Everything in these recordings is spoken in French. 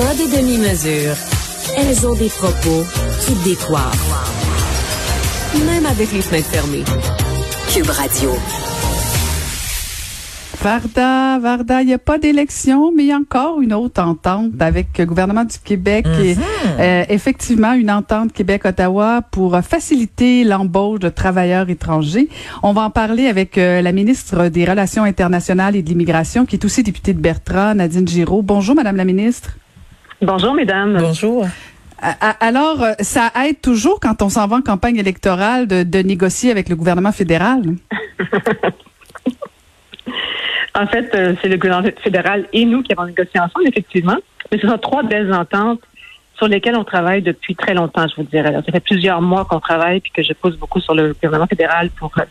Pas de demi-mesure. Elles ont des propos qui décoivent. Même avec les fenêtres fermées. Cube Radio. Varda, Varda, il n'y a pas d'élection, mais il y a encore une autre entente avec le gouvernement du Québec et euh, effectivement une entente Québec-Ottawa pour faciliter l'embauche de travailleurs étrangers. On va en parler avec euh, la ministre des Relations internationales et de l'immigration, qui est aussi députée de Bertrand, Nadine Giraud. Bonjour, Madame la ministre. Bonjour, mesdames. Bonjour. Alors, euh, ça aide toujours quand on s'en va en campagne électorale de, de négocier avec le gouvernement fédéral? En fait, euh, c'est le gouvernement fédéral et nous qui avons négocié ensemble, effectivement. Mais ce sont trois belles ententes sur lesquelles on travaille depuis très longtemps, je vous dirais. ça fait plusieurs mois qu'on travaille puis que je pousse beaucoup sur le gouvernement fédéral pour euh,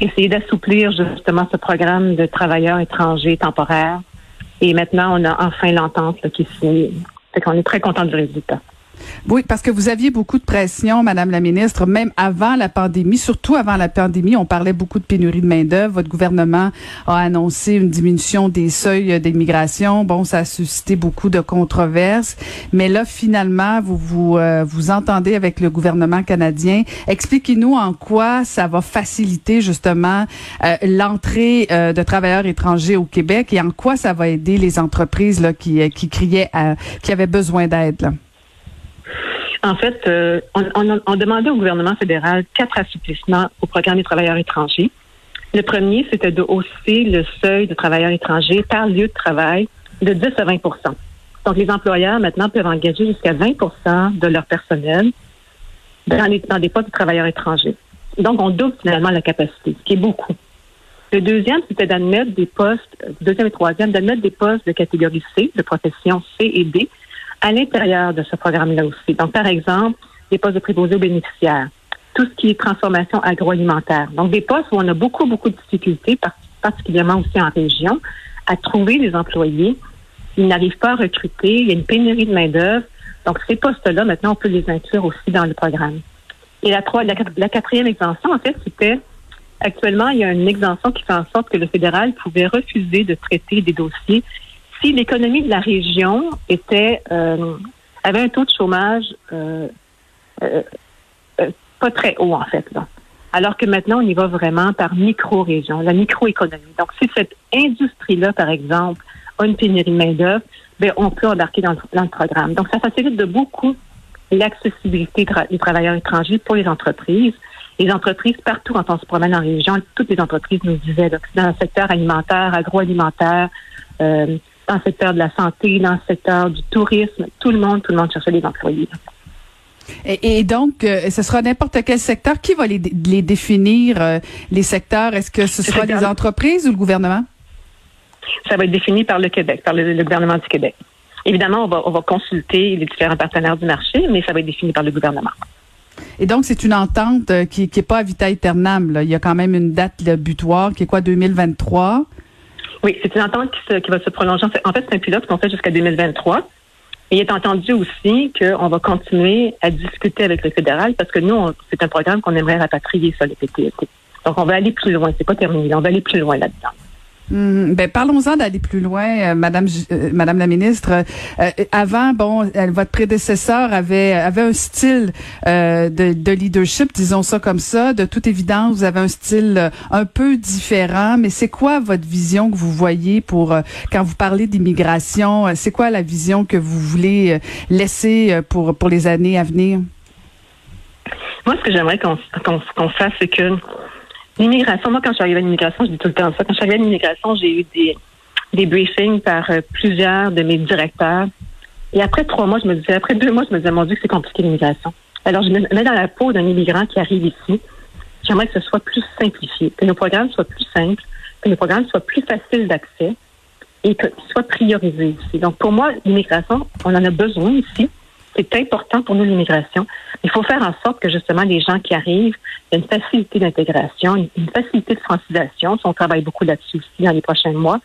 essayer d'assouplir justement ce programme de travailleurs étrangers temporaires. Et maintenant, on a enfin l'entente qui est signée. Fait qu'on est très content du résultat. Oui, parce que vous aviez beaucoup de pression, Madame la ministre, même avant la pandémie, surtout avant la pandémie, on parlait beaucoup de pénurie de main-d'œuvre. Votre gouvernement a annoncé une diminution des seuils d'immigration. Bon, ça a suscité beaucoup de controverses, mais là, finalement, vous vous, euh, vous entendez avec le gouvernement canadien. Expliquez-nous en quoi ça va faciliter justement euh, l'entrée euh, de travailleurs étrangers au Québec et en quoi ça va aider les entreprises là, qui, qui criaient, à, qui avaient besoin d'aide. En fait, euh, on, demandait au gouvernement fédéral quatre assouplissements au programme des travailleurs étrangers. Le premier, c'était de hausser le seuil de travailleurs étrangers par lieu de travail de 10 à 20% Donc, les employeurs, maintenant, peuvent engager jusqu'à 20% de leur personnel dans, dans des postes de travailleurs étrangers. Donc, on double finalement la capacité, ce qui est beaucoup. Le deuxième, c'était d'admettre des postes, deuxième et troisième, d'admettre des postes de catégorie C, de profession C et D, à l'intérieur de ce programme-là aussi. Donc, par exemple, des postes de préposés aux bénéficiaires, tout ce qui est transformation agroalimentaire. Donc, des postes où on a beaucoup, beaucoup de difficultés, particulièrement aussi en région, à trouver des employés. Ils n'arrivent pas à recruter, il y a une pénurie de main-d'œuvre. Donc, ces postes-là, maintenant, on peut les inclure aussi dans le programme. Et la, la, la quatrième exemption, en fait, c'était actuellement, il y a une exemption qui fait en sorte que le fédéral pouvait refuser de traiter des dossiers l'économie de la région était euh, avait un taux de chômage euh, euh, pas très haut en fait là. Alors que maintenant, on y va vraiment par micro-région, la microéconomie. Donc, si cette industrie-là, par exemple, a une pénurie de main-d'œuvre, ben, on peut embarquer dans le, programme. Donc, ça facilite de beaucoup l'accessibilité des travailleurs étrangers pour les entreprises. Les entreprises, partout quand on se promène en région, toutes les entreprises nous disaient, dans le secteur alimentaire, agroalimentaire, dans le secteur de la santé, dans le secteur du tourisme, tout le monde, tout le monde cherchait des employés. Et, donc, euh, ce sera n'importe quel secteur. Qui va les, définir, euh, les secteurs? Est-ce que ce sera les entreprises ou le gouvernement? Ça va être défini par le Québec, par le, gouvernement du Québec. Évidemment, on va, on va consulter les différents partenaires du marché, mais ça va être défini par le gouvernement. Et donc, c'est une entente euh, qui n'est pas à vita aeternam. Il y a quand même une date butoir qui est quoi, 2023? Oui, c'est une entente qui, va se prolonger. En fait, c'est un pilote qu'on fait jusqu'à 2023. Et il est entendu aussi qu'on va continuer à discuter avec le fédéral parce que nous, c'est un programme qu'on aimerait rapatrier sur le PTSD. Donc, on va aller plus loin. C'est pas terminé. On va aller plus loin là-dedans. Hum, ben parlons-en d'aller plus loin, euh, Madame, euh, Madame la ministre. Euh, avant, bon, votre prédécesseur avait avait un style de, de, leadership, disons ça comme ça. De toute évidence, vous avez un style un peu différent. Mais c'est quoi votre vision que vous voyez pour quand vous parlez d'immigration C'est quoi la vision que vous voulez laisser pour pour les années à venir? Moi, ce que j'aimerais qu'on qu'on fasse, c'est que L'immigration, moi, quand je suis arrivée à l'immigration, je dis tout le temps ça. Quand je suis arrivée à l'immigration, j'ai eu des, des briefings par euh, plusieurs de mes directeurs. Et après trois mois, je me disais, après deux mois, je me disais, mon Dieu, que c'est compliqué l'immigration. Alors, je me mets dans la peau d'un immigrant qui arrive ici. J'aimerais que ce soit plus simplifié, que nos programmes soient plus simples, que nos programmes soient plus faciles d'accès, et qu'il soit priorisé aussi. Donc, pour moi, l'immigration, on en a besoin ici. C'est important pour nous, l'immigration. Il faut faire en sorte que, justement, les gens qui arrivent, il y a une facilité d'intégration, une facilité de francisation. On travaille beaucoup là-dessus aussi dans les prochains mois.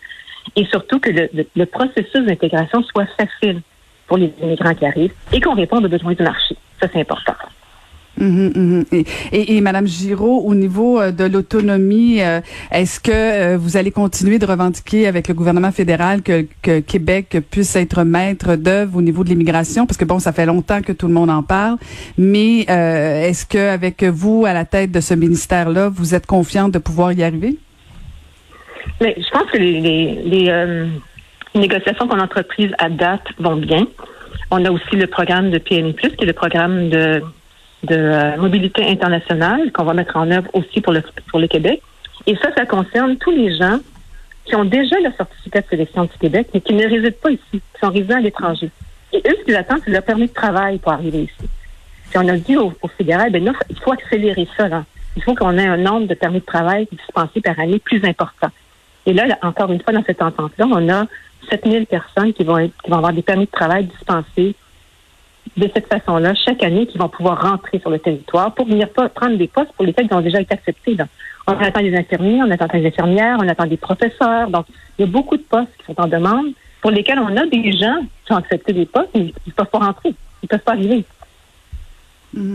Et surtout que le, le processus d'intégration soit facile pour les immigrants qui arrivent et qu'on réponde aux besoins du marché. Ça, c'est important. Mhm, mhm. Et, et, Madame Giraud, au niveau euh, de l'autonomie, euh, est-ce que euh, vous allez continuer de revendiquer avec le gouvernement fédéral que, Québec puisse être maître d'œuvre au niveau de l'immigration? Parce que bon, ça fait longtemps que tout le monde en parle, mais est-ce que avec vous à la tête de ce ministère-là, vous êtes confiante de pouvoir y arriver? Je pense que les, négociations qu'on entreprises à date vont bien. On a aussi le programme de PMI+, qui est le programme de de euh, mobilité internationale qu'on va mettre en œuvre aussi pour le, pour le Québec. Et ça, ça concerne tous les gens qui ont déjà le certificat de sélection du Québec, mais qui ne résident pas ici, qui sont résidents à l'étranger. Et eux, ce qu'ils attendent, c'est leur permis de travail pour arriver ici. Puis on a dit au, fédéral, ben il faut accélérer ça. Là. Il faut qu'on ait un nombre de permis de travail dispensés par année plus important. Et là, encore une fois, dans cette entente-là, on a 7000 personnes qui vont, être, qui vont avoir des permis de travail dispensés de cette façon-là chaque année qui vont pouvoir rentrer sur le territoire pour venir prendre des postes pour lesquels ils ont déjà été acceptés. On attend des infirmiers, on attend des infirmières, on attend des professeurs. Donc, il y a beaucoup de postes qui sont en demande pour lesquels on a des gens qui ont accepté des postes, mais ils ne peuvent pas rentrer. Ils ne peuvent pas arriver. Mais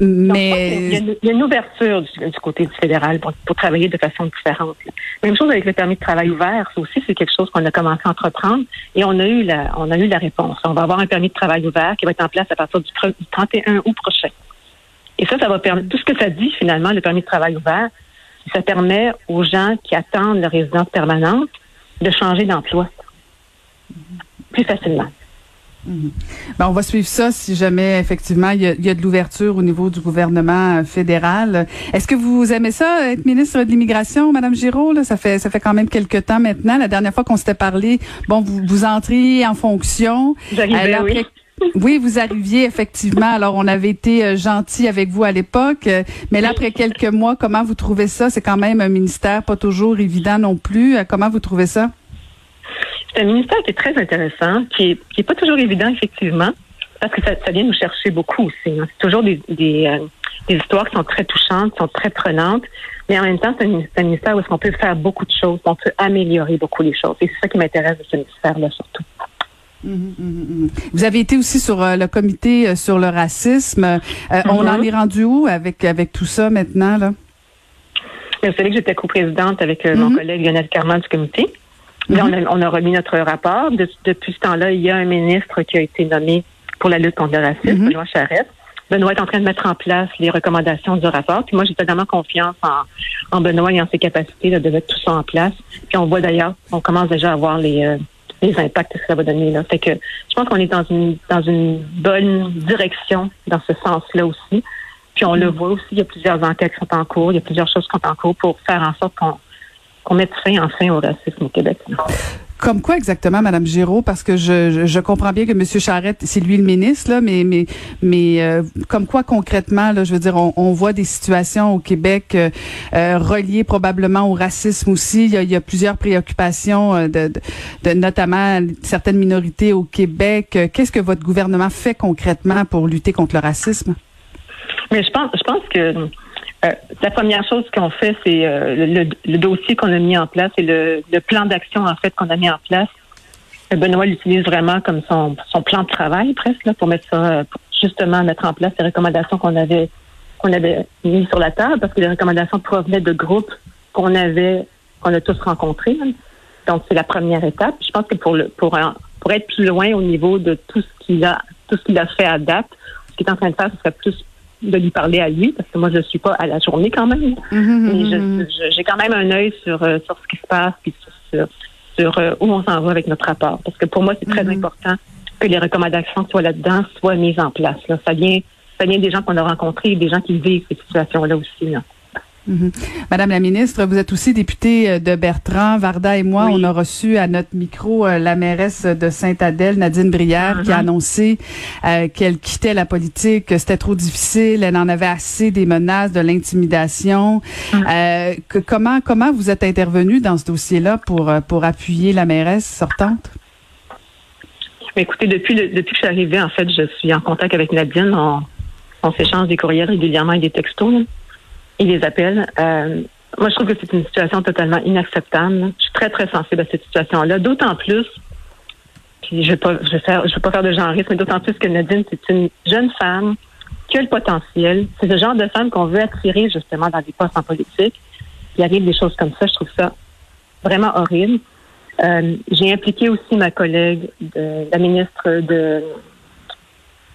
il y, a une, ouverture du, côté du fédéral pour, travailler de façon différente. Même chose avec le permis de travail ouvert, ça aussi c'est quelque chose qu'on a commencé à entreprendre et on a eu la on a eu la réponse. On va avoir un permis de travail ouvert qui va être en place à partir du, 31 août prochain. Et ça, ça va permettre tout ce que ça dit finalement le permis de travail ouvert, ça permet aux gens qui attendent leur résidence permanente de changer d'emploi plus facilement. Mhm. Ben, on va suivre ça si jamais effectivement il y a, de l'ouverture au niveau du gouvernement euh, fédéral. Est-ce que vous aimez ça être ministre de l'immigration, Madame Giraud Ça fait ça fait quand même quelques temps maintenant. La dernière fois qu'on s'était parlé, bon, vous vous entriez en fonction. Euh, oui. Oui, vous arriviez effectivement. Alors, on avait été euh, gentil avec vous à l'époque, mais là, après quelques mois, comment vous trouvez ça? C'est quand même un ministère pas toujours évident non plus. Comment vous trouvez ça? C'est un ministère qui est très intéressant, qui est, qui est pas toujours évident, effectivement, parce que ça, ça vient nous chercher beaucoup aussi. Hein. C'est toujours des, des, euh, des, histoires qui sont très touchantes, qui sont très prenantes, mais en même temps, c'est un, ministère où est-ce qu'on peut faire beaucoup de choses, on peut améliorer beaucoup les choses. Et c'est ça qui m'intéresse de ce ministère-là, surtout. Mmh, mmh, mmh, vous avez été aussi sur euh, le comité euh, sur le racisme. On en est rendu où avec avec tout ça maintenant là? Vous savez que j'étais coprésidente avec mon collègue Lionel Carman du comité. Mhm. on, a, remis notre rapport. depuis ce temps-là, il y a un ministre qui a été nommé pour la lutte contre le racisme, mhm. Benoît Charette. Benoît est en train de mettre en place les recommandations du rapport. Puis moi, j'ai totalement confiance en, Benoît et en ses capacités de mettre tout ça en place. Puis on voit d'ailleurs, on commence déjà à voir les, euh, les impacts que ça va donner. Là. Fait que je pense qu'on est dans une dans une bonne direction dans ce sens-là aussi. Puis on le mhm. voit aussi, il y a plusieurs enquêtes qui sont en cours, il y a plusieurs choses qui sont en cours pour faire en sorte qu'on qu'on mette fin enfin au racisme au Québec. Comme quoi exactement, Madame Giraud, parce que je, je, comprends bien que M. Charette, c'est lui le ministre, là, mais mais mais euh, comme quoi concrètement, là, je veux dire, on, on voit des situations au Québec euh, euh reliées probablement au racisme aussi. Il y a, il y a plusieurs préoccupations euh, de, de, notamment certaines minorités au Québec. Qu'est-ce que votre gouvernement fait concrètement pour lutter contre le racisme? Mais je pense, je pense que euh, la première chose qu'on fait, c'est euh, le, dossier qu'on a mis en place et le, plan d'action en fait qu'on a mis en place. Euh, Benoît l'utilise vraiment comme son, plan de travail presque là, pour mettre ça, pour justement mettre en place les recommandations qu'on avait qu'on avait mis sur la table parce que les recommandations provenaient de groupes qu'on avait qu'on a tous rencontrés. Donc c'est la première étape. Je pense que pour le pour pour être plus loin au niveau de tout ce qu'il a tout ce qu'il a fait à date, ce qu'il est en train de faire, ce serait plus de lui parler à lui, parce que moi, je ne suis pas à la journée quand même. Mm-hmm. Mais j'ai quand même un œil sur, euh, sur ce qui se passe, puis sur, sur, euh, où on s'en va avec notre rapport. Parce que pour moi, c'est très mm-hmm. important que les recommandations soient là-dedans soient mises en place. Là. Ça, vient, ça vient des gens qu'on a rencontrés, des gens qui vivent ces situations-là aussi. Là. Mhm. Madame la ministre, vous êtes aussi députée euh, de Bertrand. Varda et moi, on a reçu à notre micro euh, la mairesse de Sainte-Adèle, Nadine Brière, qui a uh-huh. annoncé euh, qu'elle quittait la politique, que c'était trop difficile, elle en avait assez des menaces, de l'intimidation. Uh-huh. comment comment vous êtes intervenue dans ce dossier-là pour pour appuyer la mairesse sortante? Écoutez, depuis depuis que je suis arrivée, en fait, je suis en contact avec Nadine. On, on s'échange des courriels régulièrement et des textos il les appelle. Euh, moi, je trouve que c'est une situation totalement inacceptable. Je suis très, très sensible à cette situation-là. D'autant plus, puis je ne je vais pas faire de genreisme, mais d'autant plus que Nadine, c'est une jeune femme qui a le potentiel. C'est ce genre de femme qu'on veut attirer justement dans des postes en politique. Il arrive des choses comme ça. Je trouve ça vraiment horrible. Euh, j'ai impliqué aussi ma collègue, la ministre de,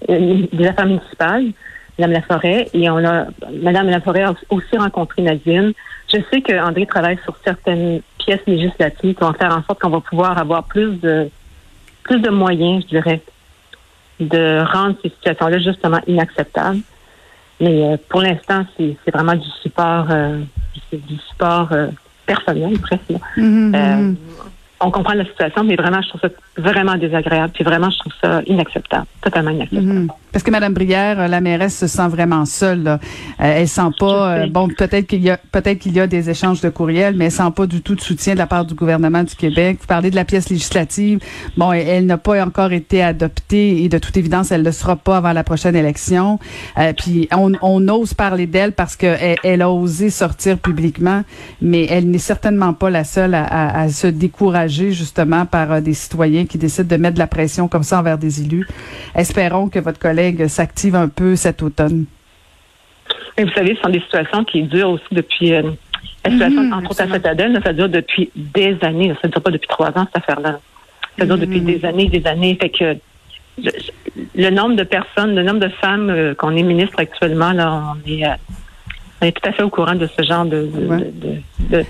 euh, des Affaires municipales, Madame Laforêt, et on a Madame Laforêt a aussi rencontré Nadine. Je sais que André travaille sur certaines pièces législatives qui vont faire en sorte qu'on va pouvoir avoir plus de plus de moyens, je dirais, de rendre ces situations-là justement inacceptables. Mais euh, pour l'instant, c'est vraiment du support, euh, du support euh, personnel presque. Mm-hmm on comprend la situation, mais vraiment, je trouve ça vraiment désagréable. Puis vraiment, je trouve ça inacceptable, totalement inacceptable. Mhm. Parce que Mme Brière, euh, la mairesse, se sent vraiment seule. Là. Euh, elle sent pas. Euh, bon, peut-être qu'il y a peut-être qu'il y a des échanges de courriels, mais elle sent pas du tout de soutien de la part du gouvernement du Québec. Vous parlez de la pièce législative. Bon, elle, n'a pas encore été adoptée et de toute évidence, elle ne le sera pas avant la prochaine élection. puis on, on, ose parler d'elle parce qu'elle elle a osé sortir publiquement, mais elle n'est certainement pas la seule à, à, à se décourager justement par euh, des citoyens qui décident de mettre de la pression comme ça envers des élus. Espérons que votre collègue s'active un peu cet automne. vous savez, ce sont des situations qui durent aussi depuis. Euh, la situation, mhm, entre autres à cette ça dure depuis des années. Ça ne dure pas depuis trois ans, cette affaire-là. Ça dure depuis mhm. des années des années. Fait que le, nombre de personnes, le nombre de femmes euh, qu'on est ministre actuellement, là, on est, on est tout à fait au courant de ce genre de, de, de,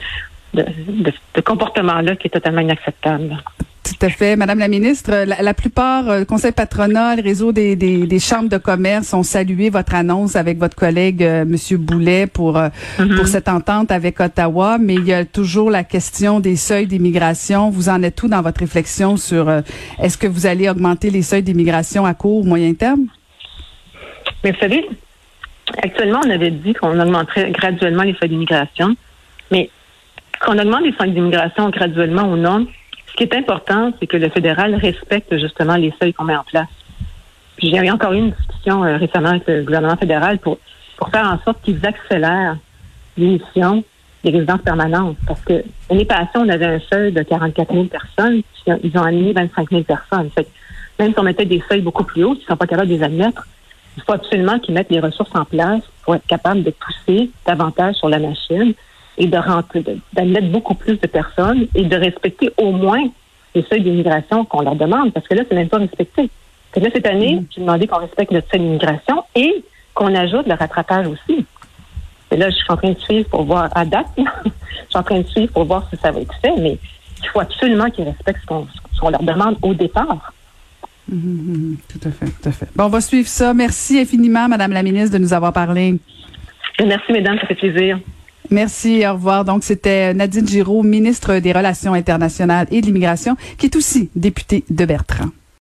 comportement-là qui est totalement inacceptable. Tout à fait. Madame la ministre, la, plupart, euh, le conseil patronal, le réseau des, des, chambres de commerce ont salué votre annonce avec votre collègue euh, Monsieur Boulet pour euh, mm-hmm. pour cette entente avec Ottawa, mais il y a toujours la question des seuils d'immigration. Vous en êtes tout dans votre réflexion sur est-ce que vous allez augmenter les seuils d'immigration à court ou moyen terme? Mais vous savez, actuellement, on avait dit qu'on augmenterait graduellement les seuils d'immigration, mais qu'on augmente les seuils d'immigration graduellement ou non, ce qui est important, c'est que le fédéral respecte justement les seuils qu'on met en place. J'ai encore eu une discussion euh, récemment avec le gouvernement fédéral pour, faire en sorte qu'ils accélèrent l'émission des résidences permanentes. Parce que l'année passée, on avait un seuil de 44 000 personnes, puis ils ont aligné 25 000 personnes. Fait même si on mettait des seuils beaucoup plus hauts, ils ne sont pas capables de les admettre, il faut absolument qu'ils mettent les ressources en place pour être capables de pousser davantage sur la machine et de rentrer, d'admettre beaucoup plus de personnes et de respecter au moins les seuils d'immigration qu'on leur demande, parce que là, c'est même pas respecté. là, cette année, mm. j'ai demandé qu'on respecte le seuil d'immigration et qu'on ajoute le rattrapage aussi. Et là, je suis en train de suivre pour voir à date. je suis en train de suivre pour voir si ça va être fait, mais il faut absolument qu'ils respectent ce qu'on leur demande au départ. Mm-hmm, mm-hmm. tout à fait, tout à fait. Bon, on va suivre ça. Merci infiniment, Madame la ministre, de nous avoir parlé. Merci, mesdames, ça fait plaisir. Merci, au revoir. Donc, c'était Nadine Giraud, ministre des Relations internationales et de l'immigration, qui est aussi députée de Bertrand.